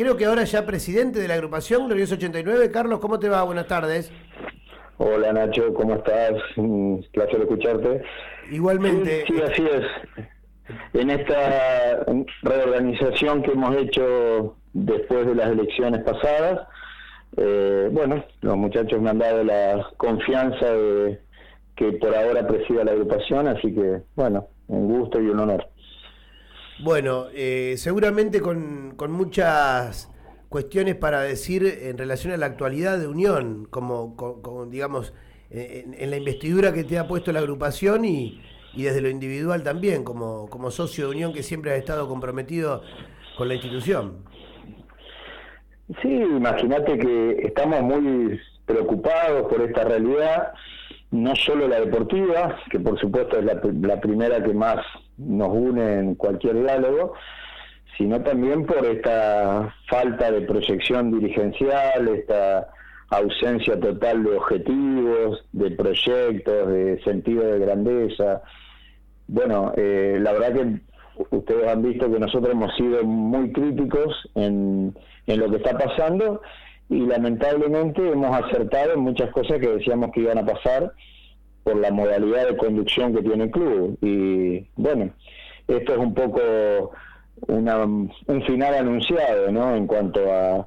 creo que ahora ya presidente de la agrupación Glorioso 89. Carlos, ¿cómo te va? Buenas tardes. Hola Nacho, ¿cómo estás? Un placer escucharte. Igualmente. Sí, así es. En esta reorganización que hemos hecho después de las elecciones pasadas, eh, bueno, los muchachos me han dado la confianza de que por ahora presida la agrupación, así que, bueno, un gusto y un honor. Bueno, eh, seguramente con, muchas cuestiones para decir en relación a la actualidad de Unión, como, digamos, en, la investidura que te ha puesto la agrupación y, desde lo individual también, como, como socio de Unión que siempre ha estado comprometido con la institución. Sí, imagínate que estamos muy preocupados por esta realidad, no solo la deportiva, que por supuesto es la, la primera que más nos une en cualquier diálogo, sino también por esta falta de proyección dirigencial, esta ausencia total de objetivos, de proyectos, de sentido de grandeza. Bueno, eh, la verdad que ustedes han visto que nosotros hemos sido muy críticos en, en lo que está pasando y lamentablemente hemos acertado en muchas cosas que decíamos que iban a pasar por la modalidad de conducción que tiene el club. Y bueno, esto es un poco una, un final anunciado, ¿no? En cuanto a,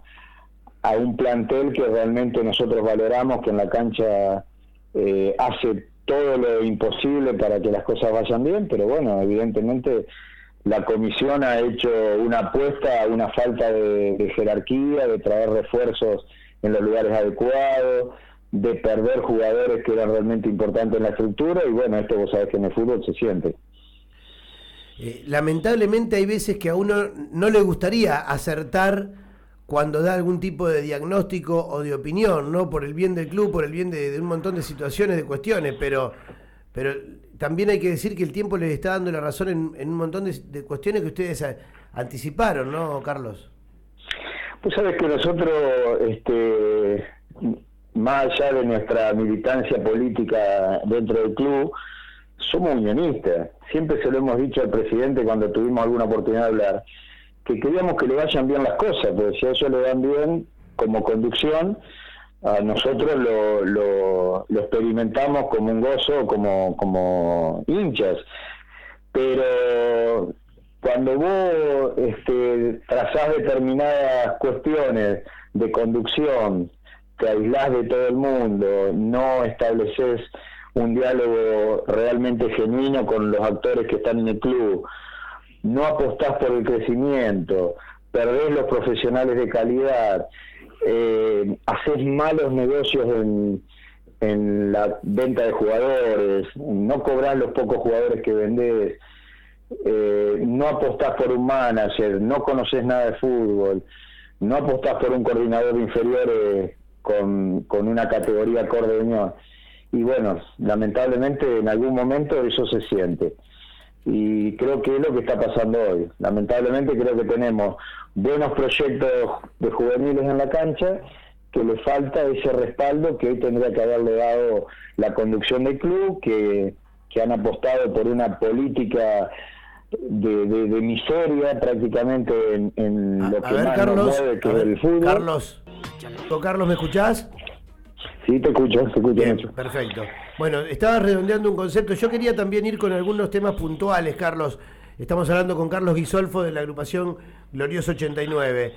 a un plantel que realmente nosotros valoramos, que en la cancha eh, hace todo lo imposible para que las cosas vayan bien, pero bueno, evidentemente la comisión ha hecho una apuesta una falta de, de jerarquía, de traer refuerzos en los lugares adecuados, de perder jugadores que eran realmente importantes en la estructura y bueno, esto vos sabés que en el fútbol se siente. Eh, lamentablemente hay veces que a uno no le gustaría acertar cuando da algún tipo de diagnóstico o de opinión, ¿no? Por el bien del club, por el bien de, un montón de situaciones, de cuestiones, pero, pero también hay que decir que el tiempo les está dando la razón en, un montón de, de, cuestiones que ustedes anticiparon, ¿no, Carlos? Pues sabes que nosotros, este, más allá de nuestra militancia política dentro del club, somos unionistas. Siempre se lo hemos dicho al presidente cuando tuvimos alguna oportunidad de hablar, que queríamos que le vayan bien las cosas, porque si a ellos le van bien como conducción, nosotros lo, lo, experimentamos como un gozo, como, como hinchas. Pero cuando vos este, trazás determinadas cuestiones de conducción, te aislás de todo el mundo, no estableces un diálogo realmente genuino con los actores que están en el club, no apostás por el crecimiento, perdés los profesionales de calidad, eh, haces malos negocios en, en la venta de jugadores, no cobrás los pocos jugadores que vendés, eh, no apostás por un manager, no conoces nada de fútbol, no apostás por un coordinador de inferiores con, con una categoría acorde unión. Y bueno, lamentablemente en algún momento eso se siente. Y creo que es lo que está pasando hoy. Lamentablemente creo que tenemos buenos proyectos de juveniles en la cancha, que le falta ese respaldo que hoy tendría que haberle dado la conducción del club, que, que han apostado por una política de, de, miseria prácticamente en, lo que más Carlos, mueve, que es el fútbol. Carlos, Carlos, ¿me escuchás? Sí, te escucho, te escucho. perfecto. Bueno, estaba redondeando un concepto. Yo quería también ir con algunos temas puntuales, Carlos. Estamos hablando con Carlos Guisolfo de la agrupación Glorioso 89,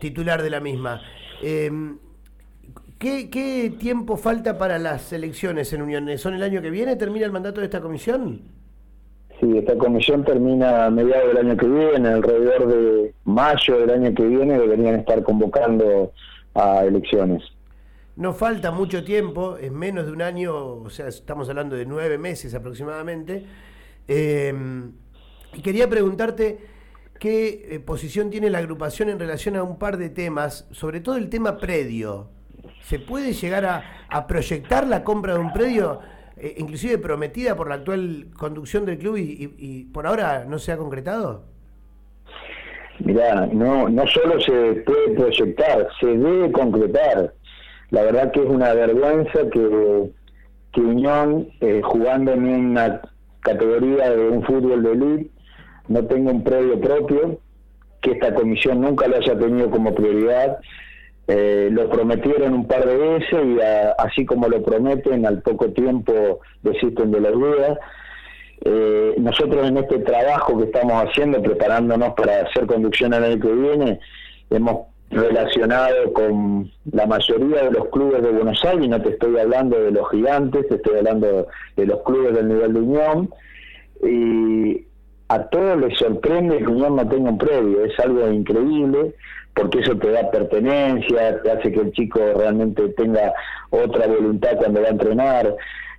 titular de la misma. Em, ¿qué, tiempo falta para las elecciones en Unión? ¿Son el año que viene? ¿Termina el mandato de esta comisión? Sí, esta comisión termina a mediados del año que viene, alrededor de mayo del año que viene deberían estar convocando a elecciones. No falta mucho tiempo, es menos de un año, o sea, estamos hablando de nueve meses aproximadamente. Eh, y quería preguntarte qué eh, posición tiene la agrupación en relación a un par de temas, sobre todo el tema predio. ¿Se puede llegar a, proyectar la compra de un predio, eh, inclusive prometida por la actual conducción del club y, por ahora no se ha concretado? Mirá, no, no solo se puede proyectar, se debe concretar la verdad que es una vergüenza que, que Unión, eh, jugando en una categoría de un fútbol de elite, no tenga un predio propio, que esta comisión nunca lo haya tenido como prioridad. Eh, lo prometieron un par de veces y así como lo prometen, al poco tiempo desisten de la idea. Eh, nosotros en este trabajo que estamos haciendo, preparándonos para hacer conducción el año que viene, hemos relacionado con la mayoría de los clubes de Buenos Aires, no te estoy hablando de los gigantes, te estoy hablando de los clubes del nivel de Unión, y a todos les sorprende que Unión no tenga un previo, es algo increíble, porque eso te da pertenencia, te hace que el chico realmente tenga otra voluntad cuando va a entrenar.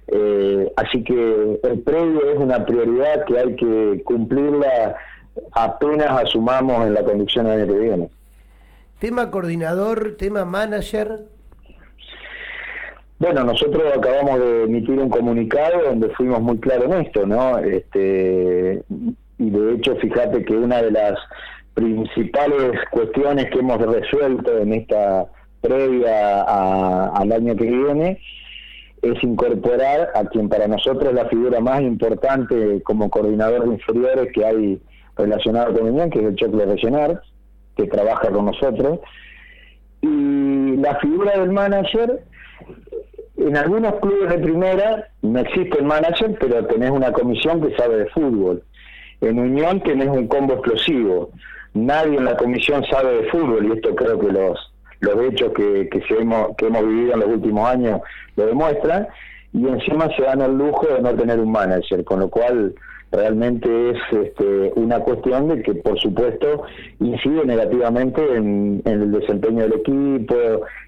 Eh, así que el previo es una prioridad que hay que cumplirla apenas asumamos en la conducción del año que viene. Tema coordinador, tema manager. Bueno, nosotros acabamos de emitir un comunicado donde fuimos muy claros en esto, ¿no? Este, y de hecho, fíjate que una de las principales cuestiones que hemos resuelto en esta previa al año que viene es incorporar a quien para nosotros es la figura más importante como coordinador de inferiores que hay relacionado con Unión, que es el Choclo Regional, que trabaja con nosotros. Y la figura del manager, en algunos clubes de primera no existe el manager, pero tenés una comisión que sabe de fútbol. En Unión tenés un combo explosivo. Nadie en la comisión sabe de fútbol y esto creo que los los hechos que, que, hemos, que hemos vivido en los últimos años lo demuestran y encima se dan el lujo de no tener un manager, con lo cual realmente es este, una cuestión de que, por supuesto, incide negativamente en, el desempeño del equipo,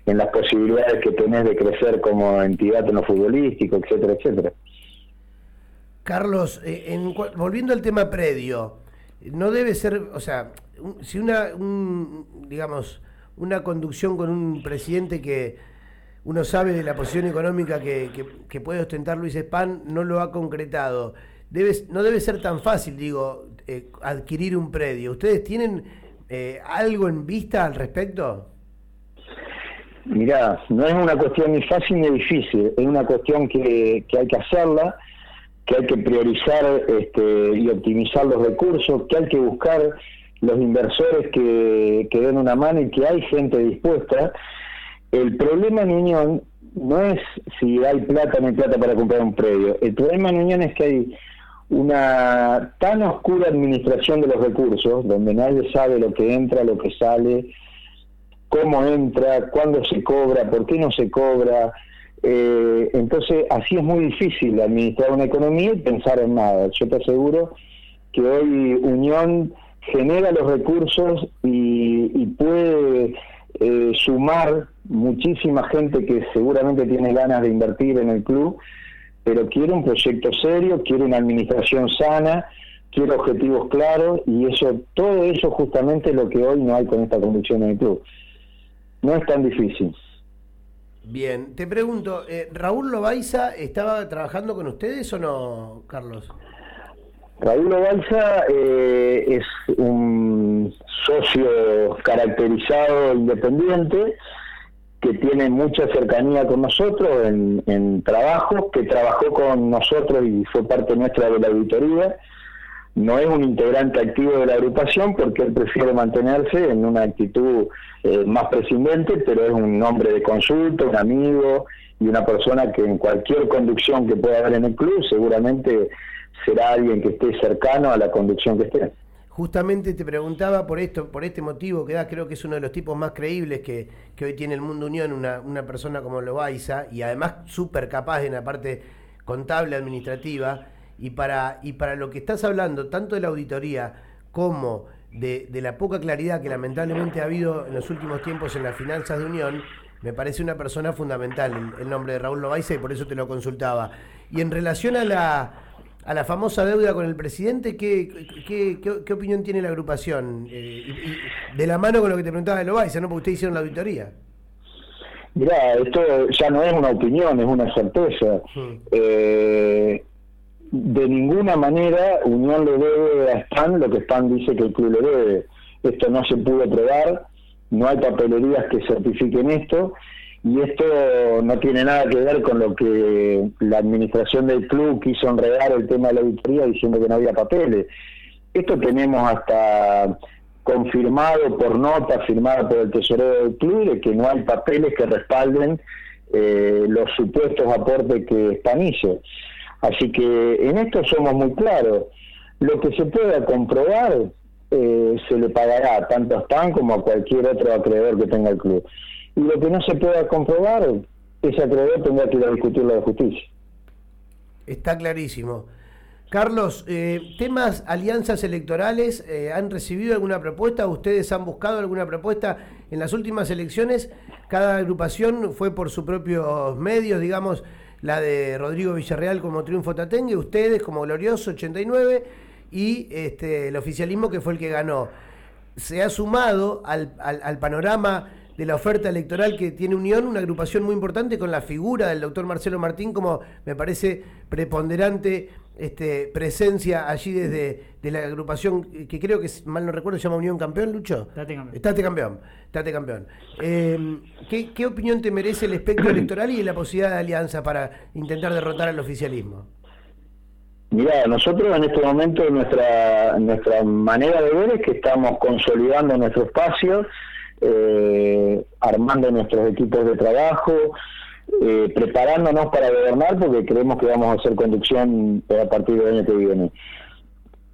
en las posibilidades que tenés de crecer como entidad en lo futbolístico, etcétera, etcétera. Carlos, eh, volviendo al tema predio, no debe ser, o sea, si una, digamos, una conducción con un presidente que uno sabe de la posición económica que, que puede ostentar Luis Spán, no lo ha concretado no debe ser tan fácil, digo, eh, adquirir un predio. ¿Ustedes tienen eh, algo en vista al respecto? Mirá, no es una cuestión ni fácil ni difícil, es una cuestión que, hay que hacerla, que hay que priorizar este, y optimizar los recursos, que hay que buscar los inversores que, que den una mano y que hay gente dispuesta. El problema en Unión no es si hay plata o no hay plata para comprar un predio. El problema en Unión es que hay una tan oscura administración de los recursos, donde nadie sabe lo que entra, lo que sale, cómo entra, cuándo se cobra, por qué no se cobra. Eh, entonces, así es muy difícil administrar una economía y pensar en nada. Yo te aseguro que hoy Unión genera los recursos y, puede eh, sumar muchísima gente que seguramente tiene ganas de invertir en el club pero quiere un proyecto serio, quiere una administración sana, quiere objetivos claros y eso, todo eso justamente es lo que hoy no hay con esta conducción en el club. No es tan difícil. Bien, te pregunto, eh, ¿Raúl Lobaiza estaba trabajando con ustedes o no, Carlos? Raúl Lobaiza eh, es un socio caracterizado independiente, que tiene mucha cercanía con nosotros en, trabajo, que trabajó con nosotros y fue parte nuestra de la auditoría. No es un integrante activo de la agrupación porque él prefiere mantenerse en una actitud eh, más prescindente, pero es un hombre de consulta, un amigo y una persona que en cualquier conducción que pueda haber en el club seguramente será alguien que esté cercano a la conducción que esté. Justamente te preguntaba por esto, por este motivo que creo que es uno de los tipos más creíbles que, hoy tiene el Mundo Unión, una, una persona como Loaiza, y además súper capaz en la parte contable, administrativa, y para, y para lo que estás hablando, tanto de la auditoría como de, la poca claridad que lamentablemente ha habido en los últimos tiempos en las finanzas de Unión, me parece una persona fundamental el, nombre de Raúl Loaiza y por eso te lo consultaba. Y en relación a la a la famosa deuda con el presidente, ¿qué, qué, qué, opinión tiene la agrupación? Eh, de la mano con lo que te preguntaba de Loaiza, ¿no? Porque ustedes hicieron la auditoría. Mirá, esto ya no es una opinión, es una certeza. Eh, de ninguna manera Unión le debe a Span lo que Span dice que el club le debe. Esto no se pudo probar, no hay papelerías que certifiquen esto y esto no tiene nada que ver con lo que la administración del club quiso enredar el tema de la auditoría diciendo que no había papeles. Esto tenemos hasta confirmado por nota firmada por el tesorero del club de que no hay papeles que respalden eh, los supuestos aportes que Span hizo. Así que en esto somos muy claros. Lo que se pueda comprobar eh, se le pagará tanto a Span como a cualquier otro acreedor que tenga el club. Y lo que no se pueda comprobar, ese acreedor tendrá que ir a discutirlo de justicia. Está clarísimo. Carlos, eh, temas alianzas electorales, eh, ¿han recibido alguna propuesta? ¿Ustedes han buscado alguna propuesta? En las últimas elecciones, cada agrupación fue por sus propios medios, digamos, la de Rodrigo Villarreal como Triunfo Tatengue, ustedes como Glorioso 89 y este, el oficialismo que fue el que ganó. Se ha sumado al, al panorama de la oferta electoral que tiene Unión, una agrupación muy importante con la figura del doctor Marcelo Martín como me parece preponderante este, presencia allí desde de la agrupación que creo que, mal no recuerdo, se llama Unión Campeón, Lucho. Estate campeón. Estate campeón. Estate campeón. Eh, ¿qué, opinión te merece el espectro electoral y la posibilidad de alianza para intentar derrotar al oficialismo? Mira, nosotros en este momento nuestra nuestra manera de ver es que estamos consolidando nuestro espacio, eh, armando nuestros equipos de trabajo, eh, preparándonos para gobernar porque creemos que vamos a hacer conducción a partir del año que viene.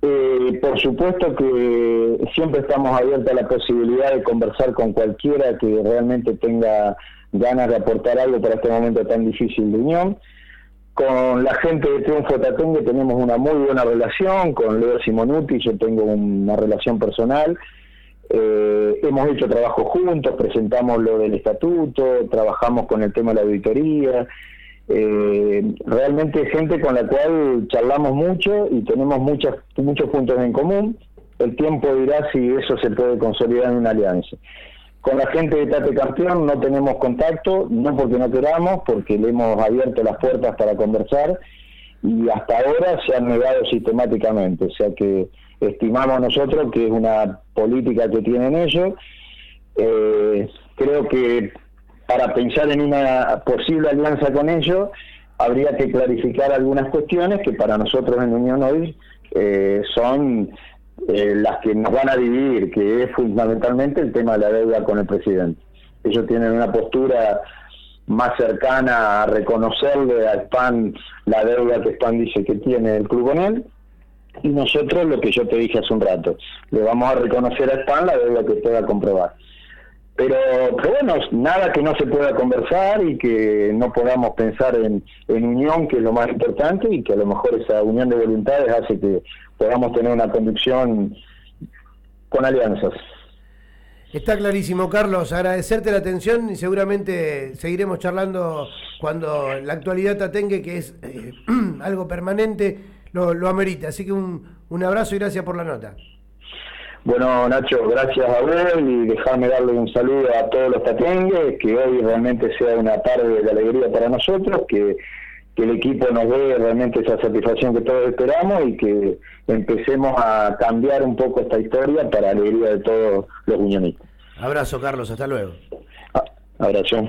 Eh, por supuesto que siempre estamos abiertos a la posibilidad de conversar con cualquiera que realmente tenga ganas de aportar algo para este momento tan difícil de unión. Con la gente de Triunfo Tatengue tenemos una muy buena relación, con Leo Simonuti yo tengo una relación personal eh, hemos hecho trabajo juntos, presentamos lo del estatuto, trabajamos con el tema de la auditoría. Eh, realmente gente con la cual charlamos mucho y tenemos muchos muchos puntos en común. El tiempo dirá si eso se puede consolidar en una alianza. Con la gente de Tate Campeón no tenemos contacto, no porque no queramos, porque le hemos abierto las puertas para conversar y hasta ahora se han negado sistemáticamente. O sea que estimamos nosotros que es una política que tienen ellos. Eh, creo que para pensar en una posible alianza con ellos habría que clarificar algunas cuestiones que para nosotros en Unión Hoy eh, son eh, las que nos van a dividir, que es fundamentalmente el tema de la deuda con el presidente. Ellos tienen una postura más cercana a reconocerle al PAN la deuda que PAN dice que tiene el club con él, y nosotros lo que yo te dije hace un rato, le vamos a reconocer a Span la deuda que pueda comprobar. Pero, pero bueno, nada que no se pueda conversar y que no podamos pensar en, en unión, que es lo más importante, y que a lo mejor esa unión de voluntades hace que podamos tener una conducción con alianzas. Está clarísimo, Carlos. Agradecerte la atención y seguramente seguiremos charlando cuando la actualidad te atengue, que es eh, algo permanente lo, lo amerita. Así que un, un abrazo y gracias por la nota. Bueno, Nacho, gracias a vos y dejarme darle un saludo a todos los tatengues, que hoy realmente sea una tarde de alegría para nosotros, que, que el equipo nos dé realmente esa satisfacción que todos esperamos y que empecemos a cambiar un poco esta historia para alegría de todos los unionistas. Abrazo, Carlos, hasta luego. Ah, abrazo.